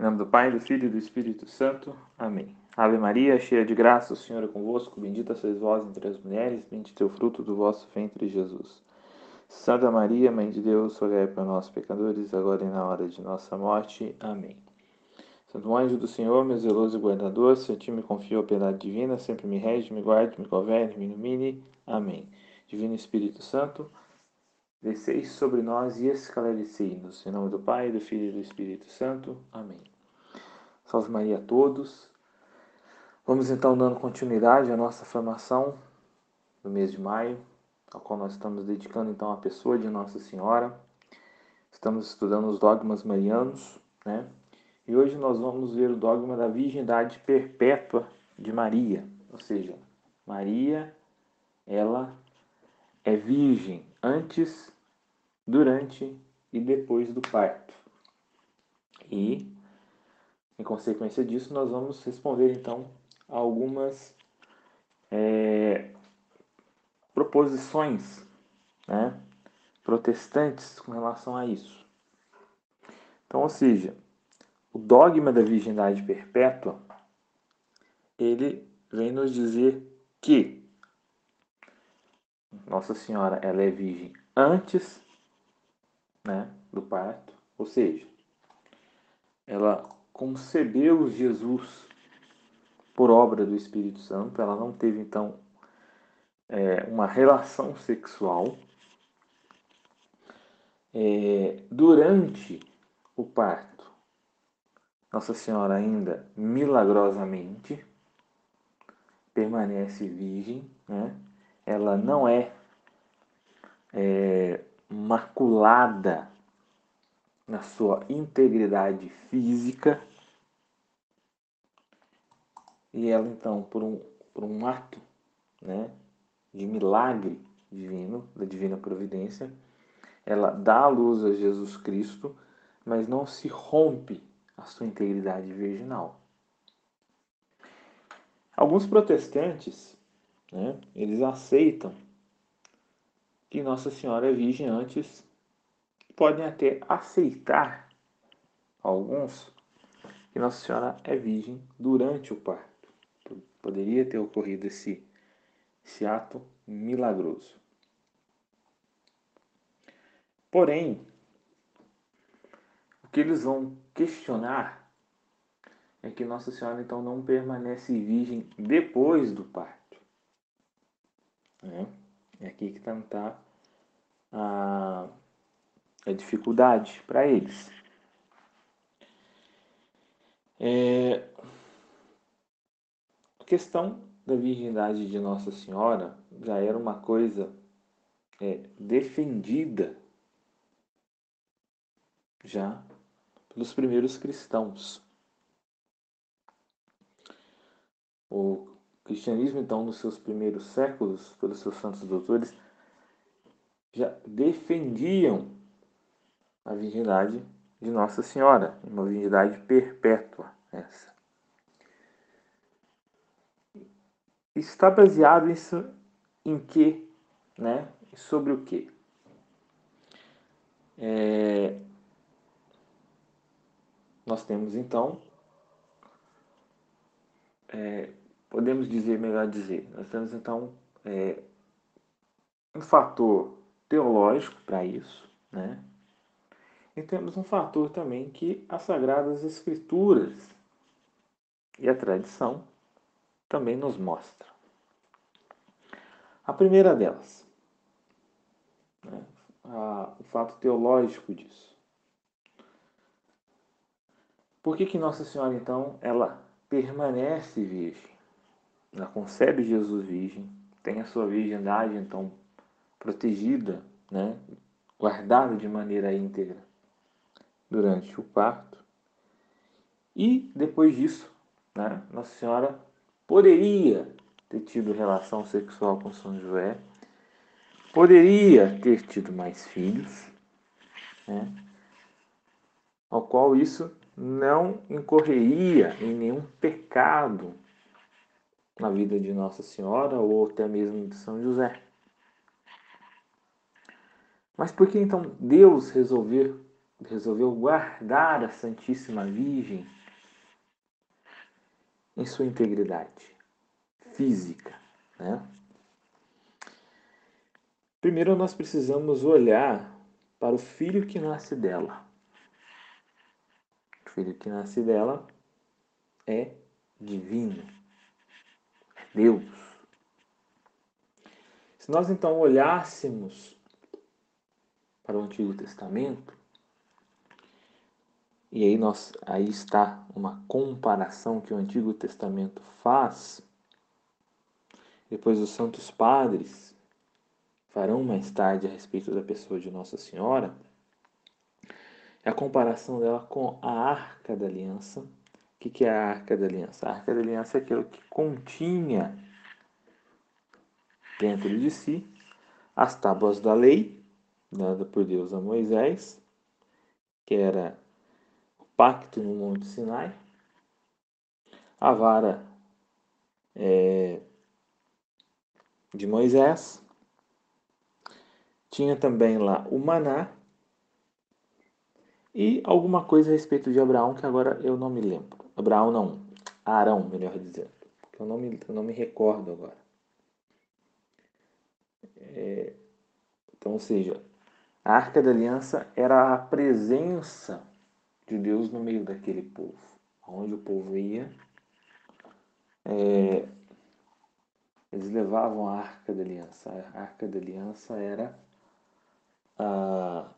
Em nome do Pai, do Filho e do Espírito Santo. Amém. Ave Maria, cheia de graça, o Senhor é convosco. Bendita sois vós entre as mulheres, bendito é o fruto do vosso ventre, Jesus. Santa Maria, Mãe de Deus, rogai por nós, pecadores, agora e na hora de nossa morte. Amém. Santo anjo do Senhor, meu zeloso guardador, se a ti me confio a piedade divina, sempre me rege, me guarde, me governe, me ilumine. Amém. Divino Espírito Santo, desceis sobre nós e esclarecei-nos. Em nome do Pai, do Filho e do Espírito Santo. Amém. Salve Maria a todos. Vamos então dando continuidade à nossa formação do mês de maio, ao qual nós estamos dedicando então a pessoa de Nossa Senhora. Estamos estudando os dogmas marianos, né? E hoje nós vamos ver o dogma da virgindade perpétua de Maria, ou seja, Maria, ela é virgem antes, durante e depois do parto. E em consequência disso, nós vamos responder então algumas é, proposições né, protestantes com relação a isso. Então, ou seja, o dogma da virgindade perpétua, ele vem nos dizer que Nossa Senhora ela é virgem antes né, do parto, ou seja, ela concebeu Jesus por obra do Espírito Santo. Ela não teve, então, é, uma relação sexual. É, durante o parto, Nossa Senhora ainda milagrosamente permanece virgem, né? ela não é, é maculada na sua integridade física, e ela, então, por um, por um ato né, de milagre divino, da divina providência, ela dá a luz a Jesus Cristo, mas não se rompe a sua integridade virginal. Alguns protestantes, né, eles aceitam que Nossa Senhora é virgem antes, podem até aceitar alguns que Nossa Senhora é virgem durante o parto poderia ter ocorrido esse, esse ato milagroso. Porém, o que eles vão questionar é que Nossa Senhora então não permanece virgem depois do parto. Né? É aqui que está a, a dificuldade para eles. É, questão da virgindade de Nossa Senhora já era uma coisa é, defendida já pelos primeiros cristãos. O cristianismo, então, nos seus primeiros séculos, pelos seus santos doutores, já defendiam a virgindade de Nossa Senhora, uma virgindade perpétua essa. Está baseado isso em que, né? Sobre o que? É, nós temos então, é, podemos dizer, melhor dizer, nós temos então é, um fator teológico para isso, né? E temos um fator também que as Sagradas Escrituras e a tradição também nos mostra. A primeira delas, né, a, o fato teológico disso. Por que, que Nossa Senhora, então, ela permanece virgem? Ela concebe Jesus virgem, tem a sua virgindade, então, protegida, né, guardada de maneira íntegra durante o parto. E depois disso, né, Nossa Senhora poderia ter tido relação sexual com São José, poderia ter tido mais filhos, né? ao qual isso não incorreria em nenhum pecado na vida de Nossa Senhora ou até mesmo de São José. Mas por que então Deus resolver resolveu guardar a Santíssima Virgem em sua integridade física. Né? Primeiro, nós precisamos olhar para o filho que nasce dela. O filho que nasce dela é divino, é Deus. Se nós então olhássemos para o Antigo Testamento, e aí, nós, aí está uma comparação que o Antigo Testamento faz. Depois os santos padres farão mais tarde a respeito da pessoa de Nossa Senhora. É a comparação dela com a Arca da Aliança. O que é a Arca da Aliança? A Arca da Aliança é aquilo que continha dentro de si as tábuas da lei, dada por Deus a Moisés, que era pacto no Monte Sinai, a vara é, de Moisés, tinha também lá o maná e alguma coisa a respeito de Abraão que agora eu não me lembro. Abraão não, Arão, melhor dizendo, eu não me, eu não me recordo agora. É, então, ou seja, a Arca da Aliança era a presença de Deus no meio daquele povo. Onde o povo ia, é, eles levavam a arca da aliança. A arca da aliança era a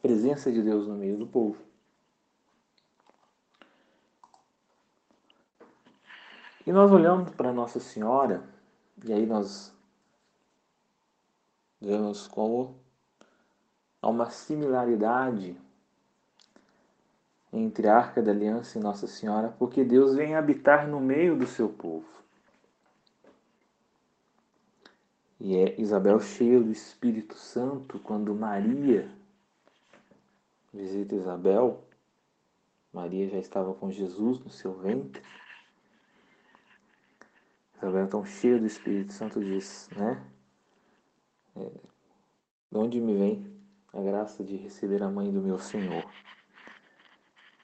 presença de Deus no meio do povo. E nós olhamos para Nossa Senhora, e aí nós vemos como há uma similaridade entre a Arca da Aliança e Nossa Senhora, porque Deus vem habitar no meio do seu povo. E é Isabel cheia do Espírito Santo quando Maria visita Isabel. Maria já estava com Jesus no seu ventre. Isabel tão cheia do Espírito Santo diz, né? É, de onde me vem a graça de receber a mãe do meu Senhor?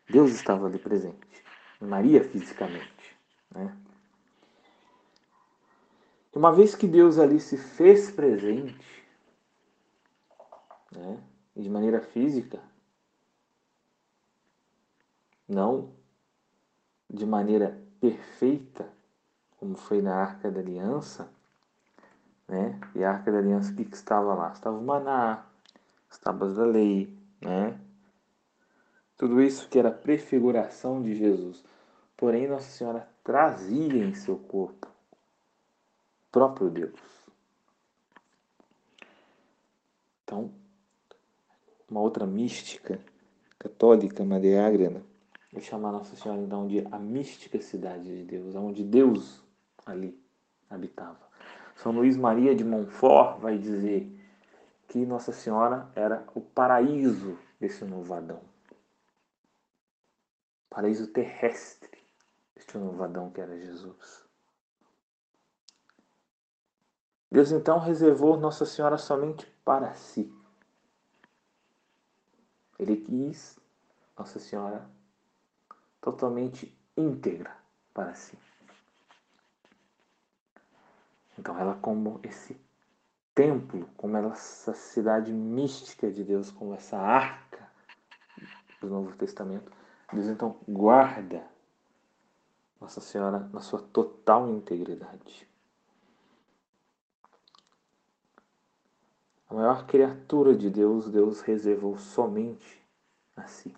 Deus estava ali presente, Maria fisicamente. Né? E uma vez que Deus ali se fez presente, né, de maneira física, não de maneira perfeita, como foi na Arca da Aliança, né? E a Arca da Aliança, o que, que estava lá? Estava o maná, as tábuas da lei, né? Tudo isso que era prefiguração de Jesus. Porém, Nossa Senhora trazia em seu corpo próprio Deus. Então, uma outra mística católica, Maria Agrena, vai chamar Nossa Senhora então de a mística cidade de Deus, onde Deus ali habitava. São Luís Maria de Montfort vai dizer que Nossa Senhora era o paraíso desse novo Adão paraíso terrestre este novadão que era Jesus. Deus então reservou Nossa Senhora somente para si. Ele quis Nossa Senhora totalmente íntegra para si. Então ela como esse templo, como essa cidade mística de Deus, como essa arca do Novo Testamento, Deus então guarda Nossa Senhora na sua total integridade. A maior criatura de Deus, Deus reservou somente a si.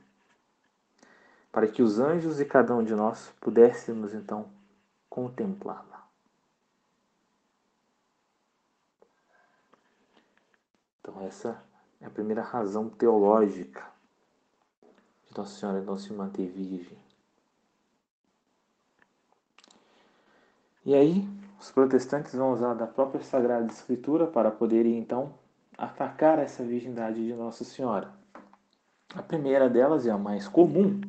Para que os anjos e cada um de nós pudéssemos então contemplá-la. Então, essa é a primeira razão teológica nossa Senhora não se manter virgem. E aí, os protestantes vão usar da própria Sagrada Escritura para poderem então atacar essa virgindade de Nossa Senhora. A primeira delas e a mais comum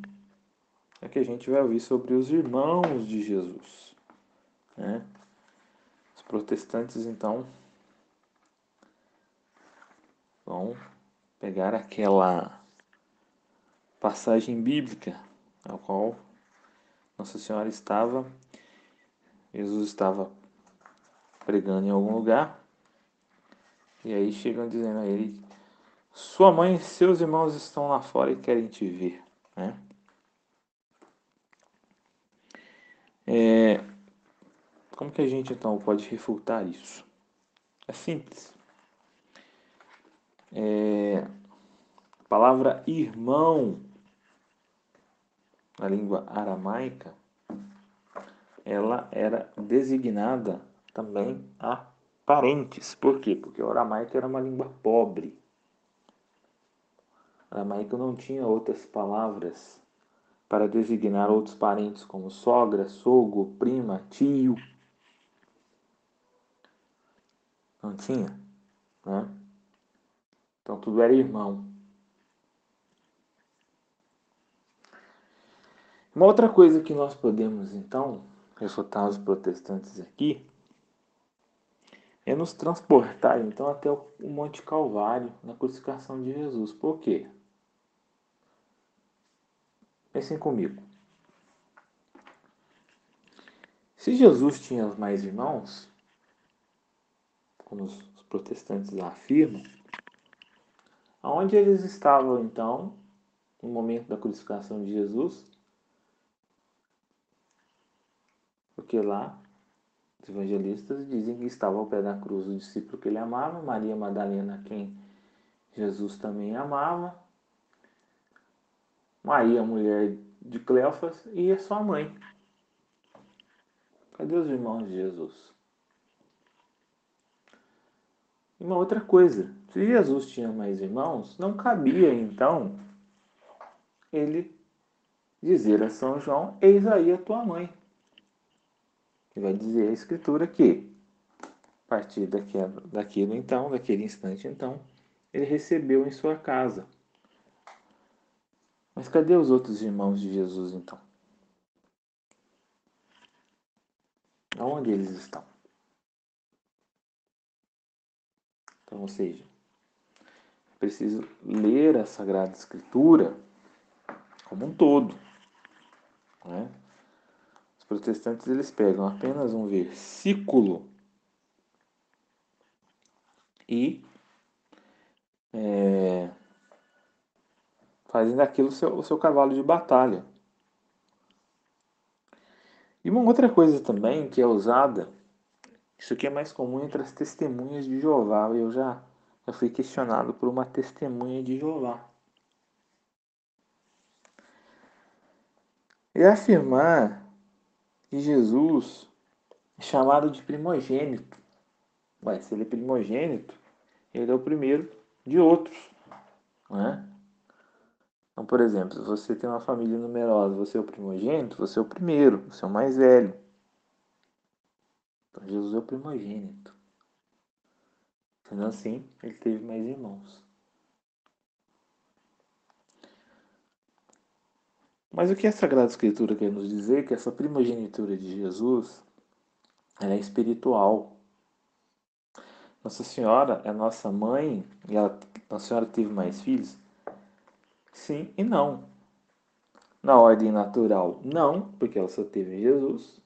é que a gente vai ouvir sobre os irmãos de Jesus. Né? Os protestantes então vão pegar aquela passagem bíblica a qual Nossa Senhora estava, Jesus estava pregando em algum lugar, e aí chegam dizendo a ele: Sua mãe e seus irmãos estão lá fora e querem te ver. Né? É, como que a gente então pode refutar isso? É simples. É, a palavra irmão na língua aramaica, ela era designada também a parentes. Por quê? Porque o aramaico era uma língua pobre. O aramaico não tinha outras palavras para designar outros parentes como sogra, sogro, prima, tio. Não tinha, né? Então tudo era irmão. Uma outra coisa que nós podemos então refutar os protestantes aqui é nos transportar então até o Monte Calvário na crucificação de Jesus. Por quê? Pensem comigo. Se Jesus tinha mais irmãos, como os protestantes afirmam, aonde eles estavam então no momento da crucificação de Jesus? Porque lá os evangelistas dizem que estava ao pé da cruz o discípulo que ele amava, Maria Madalena, quem Jesus também amava, Maria, mulher de Cleofas, e a sua mãe. Cadê os irmãos de Jesus? E uma outra coisa, se Jesus tinha mais irmãos, não cabia então ele dizer a São João: Eis aí a tua mãe. E vai dizer a Escritura que, a partir daquilo, daquilo então, daquele instante então, ele recebeu em sua casa. Mas cadê os outros irmãos de Jesus então? Aonde eles estão? Então, ou seja, é preciso ler a Sagrada Escritura como um todo. Né? Protestantes eles pegam apenas um versículo e é, fazem daquilo o seu, o seu cavalo de batalha. E uma outra coisa também que é usada, isso aqui é mais comum entre as testemunhas de Jeová. Eu já, já fui questionado por uma testemunha de Jeová. É afirmar que Jesus é chamado de primogênito. Mas se ele é primogênito, ele é o primeiro de outros. Né? Então, por exemplo, se você tem uma família numerosa, você é o primogênito, você é o primeiro, você é o mais velho. Então, Jesus é o primogênito. Sendo assim, ele teve mais irmãos. Mas o que a Sagrada Escritura quer nos dizer é que essa primogenitura de Jesus é espiritual. Nossa Senhora é nossa mãe e ela, Nossa Senhora teve mais filhos? Sim e não. Na ordem natural, não, porque ela só teve Jesus.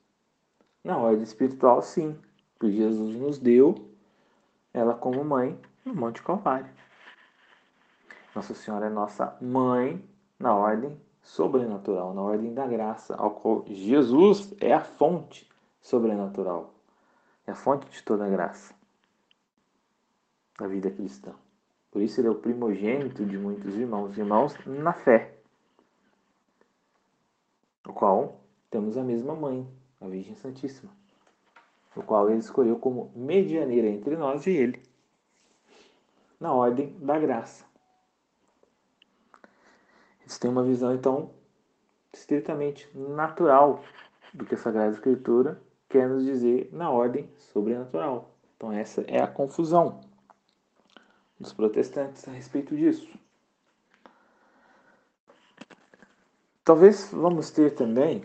Na ordem espiritual, sim, porque Jesus nos deu ela como mãe no Monte Calvário. Nossa Senhora é nossa mãe na ordem sobrenatural, na ordem da graça, ao qual Jesus é a fonte sobrenatural, é a fonte de toda a graça da vida cristã. Por isso ele é o primogênito de muitos irmãos, irmãos na fé, o qual temos a mesma mãe, a Virgem Santíssima, o qual ele escolheu como medianeira entre nós e ele, na ordem da graça. Eles têm uma visão, então, estritamente natural do que a Sagrada Escritura quer nos dizer na ordem sobrenatural. Então, essa é a confusão dos protestantes a respeito disso. Talvez vamos ter também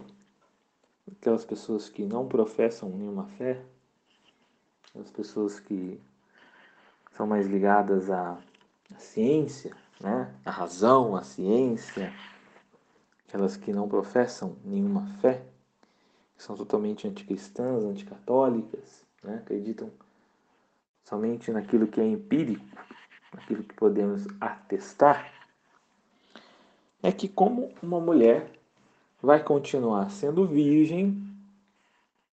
aquelas pessoas que não professam nenhuma fé, as pessoas que são mais ligadas à, à ciência, né? a razão, a ciência, aquelas que não professam nenhuma fé, que são totalmente anticristãs, anticatólicas, né? acreditam somente naquilo que é empírico, naquilo que podemos atestar, é que como uma mulher vai continuar sendo virgem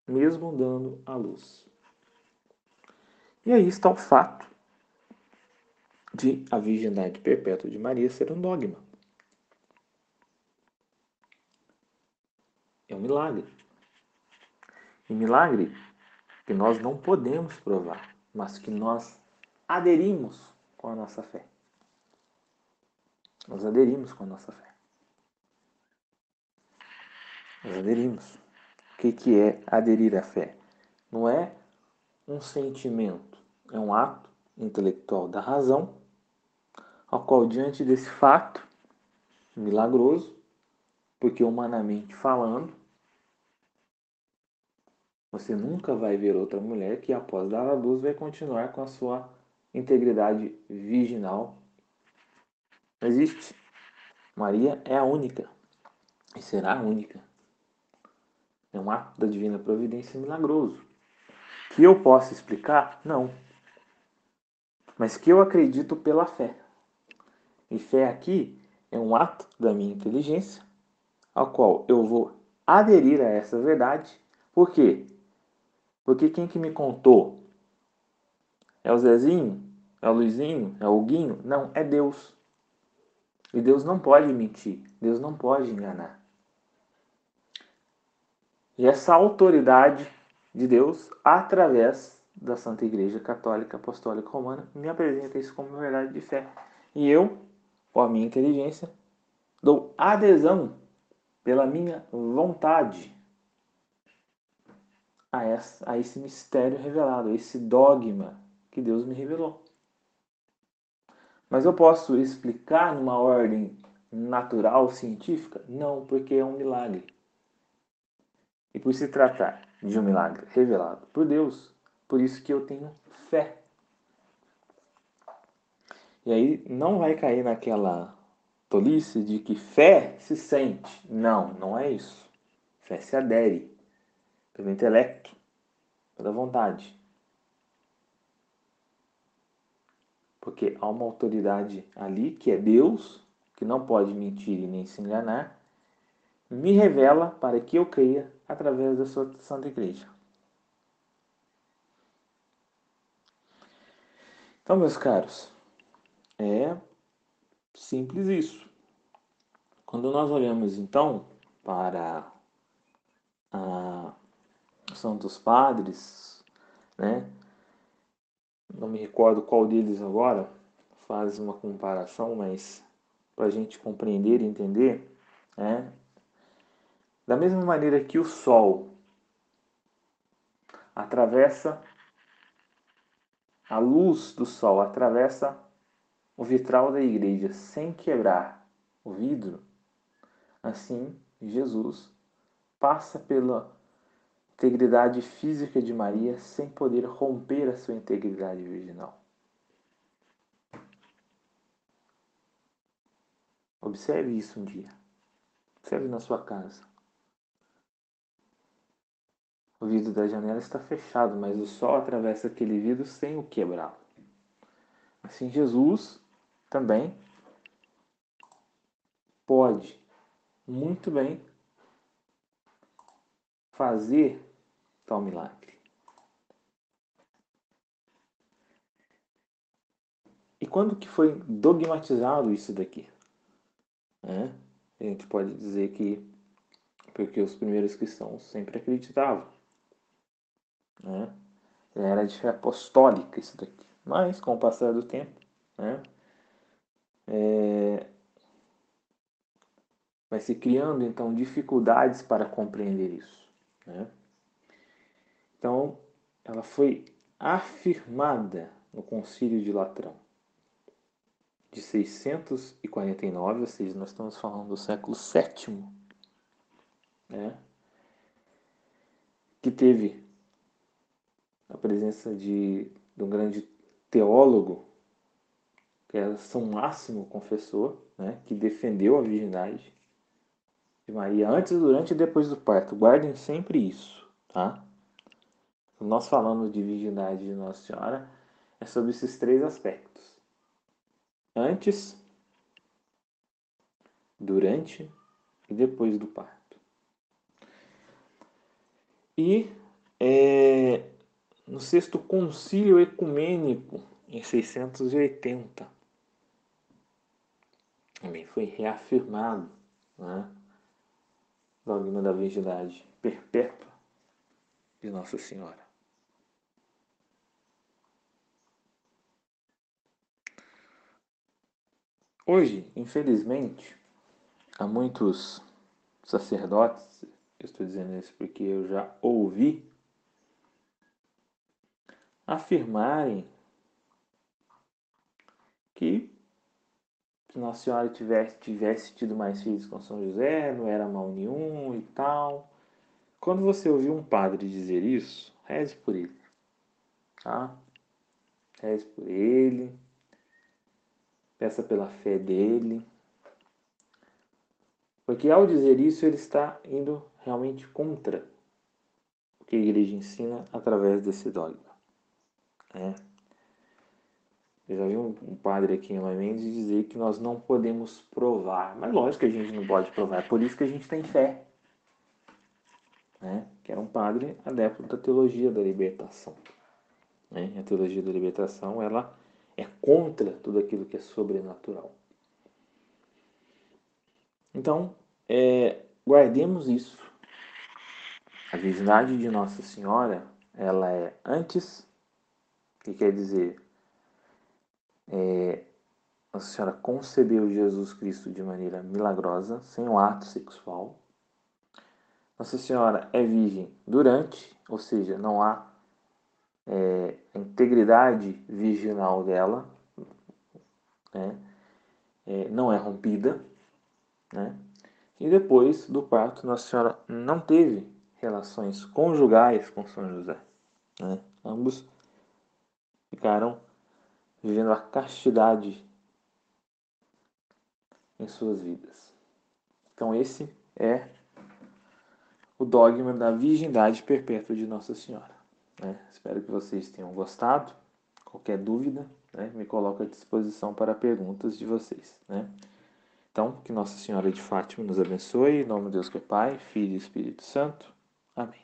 mesmo dando à luz. E aí está o fato de a virgindade perpétua de Maria ser um dogma. É um milagre. E milagre que nós não podemos provar, mas que nós aderimos com a nossa fé. Nós aderimos com a nossa fé. Nós aderimos. O que, que é aderir à fé? Não é um sentimento, é um ato intelectual da razão, ao qual, diante desse fato milagroso, porque humanamente falando, você nunca vai ver outra mulher que, após dar a luz, vai continuar com a sua integridade virginal. Não existe. Maria é a única e será a única. É um ato da divina providência milagroso. Que eu possa explicar? Não. Mas que eu acredito pela fé. E fé aqui é um ato da minha inteligência, ao qual eu vou aderir a essa verdade. Por quê? Porque quem que me contou? É o Zezinho? É o Luizinho? É o Guinho? Não, é Deus. E Deus não pode mentir. Deus não pode enganar. E essa autoridade de Deus, através da Santa Igreja Católica Apostólica Romana, me apresenta isso como verdade de fé. E eu, com a minha inteligência, dou adesão pela minha vontade a, essa, a esse mistério revelado, a esse dogma que Deus me revelou. Mas eu posso explicar numa ordem natural, científica? Não, porque é um milagre. E por se tratar de um milagre revelado por Deus, por isso que eu tenho fé. E aí não vai cair naquela tolice de que fé se sente. Não, não é isso. Fé se adere pelo intelecto, pela vontade. Porque há uma autoridade ali que é Deus, que não pode mentir e nem se enganar, me revela para que eu creia através da sua Santa Igreja. Então, meus caros, é simples isso. Quando nós olhamos então para a Santos Padres, né? Não me recordo qual deles agora faz uma comparação, mas para a gente compreender e entender, né? Da mesma maneira que o Sol atravessa a luz do Sol atravessa o vitral da igreja sem quebrar o vidro, assim Jesus passa pela integridade física de Maria sem poder romper a sua integridade virginal. Observe isso um dia. Observe na sua casa. O vidro da janela está fechado, mas o sol atravessa aquele vidro sem o quebrá-lo. Assim, Jesus também pode muito bem fazer tal milagre. E quando que foi dogmatizado isso daqui? É, a gente pode dizer que porque os primeiros cristãos sempre acreditavam. Né? Era de fé apostólica isso daqui. Mas, com o passar do tempo, né? É... vai se criando então dificuldades para compreender isso. Né? Então, ela foi afirmada no Concílio de Latrão de 649, ou seja, nós estamos falando do século VII, né? que teve a presença de, de um grande teólogo, que é São Máximo confessor, né, que defendeu a virgindade de Maria antes, durante e depois do parto. Guardem sempre isso, tá? Nós falamos de virgindade de Nossa Senhora é sobre esses três aspectos: antes, durante e depois do parto. E é, no sexto concílio ecumênico, em 680, também foi reafirmado né, dogma da virgindade perpétua de Nossa Senhora. Hoje, infelizmente, há muitos sacerdotes, eu estou dizendo isso porque eu já ouvi, afirmarem que se Nossa Senhora tivesse, tivesse tido mais filhos com São José, não era mal nenhum e tal. Quando você ouvir um padre dizer isso, reze por ele. Tá? Reze por ele. Peça pela fé dele. Porque ao dizer isso, ele está indo realmente contra o que a igreja ensina através desse dogma. É. Eu já vi um, um padre aqui em Mendes dizer que nós não podemos provar. Mas lógico que a gente não pode provar. É por isso que a gente tem fé. Né? Que era um padre adepto da teologia da libertação. Né? A teologia da libertação ela é contra tudo aquilo que é sobrenatural. Então, é, guardemos isso. A virgindade de Nossa Senhora, ela é antes, que quer dizer, é, Nossa Senhora concebeu Jesus Cristo de maneira milagrosa, sem um ato sexual. Nossa Senhora é virgem durante, ou seja, não há é, a integridade virginal dela, né? é, não é rompida, né? E depois do parto, Nossa Senhora não teve relações conjugais com São José. Né? Ambos ficaram vivendo a castidade em suas vidas. Então, esse é o dogma da virgindade perpétua de Nossa Senhora. Né? Espero que vocês tenham gostado. Qualquer dúvida, né, me coloco à disposição para perguntas de vocês. Né? Então, que Nossa Senhora de Fátima nos abençoe. Em nome de Deus que é Pai, Filho e Espírito Santo. Amém.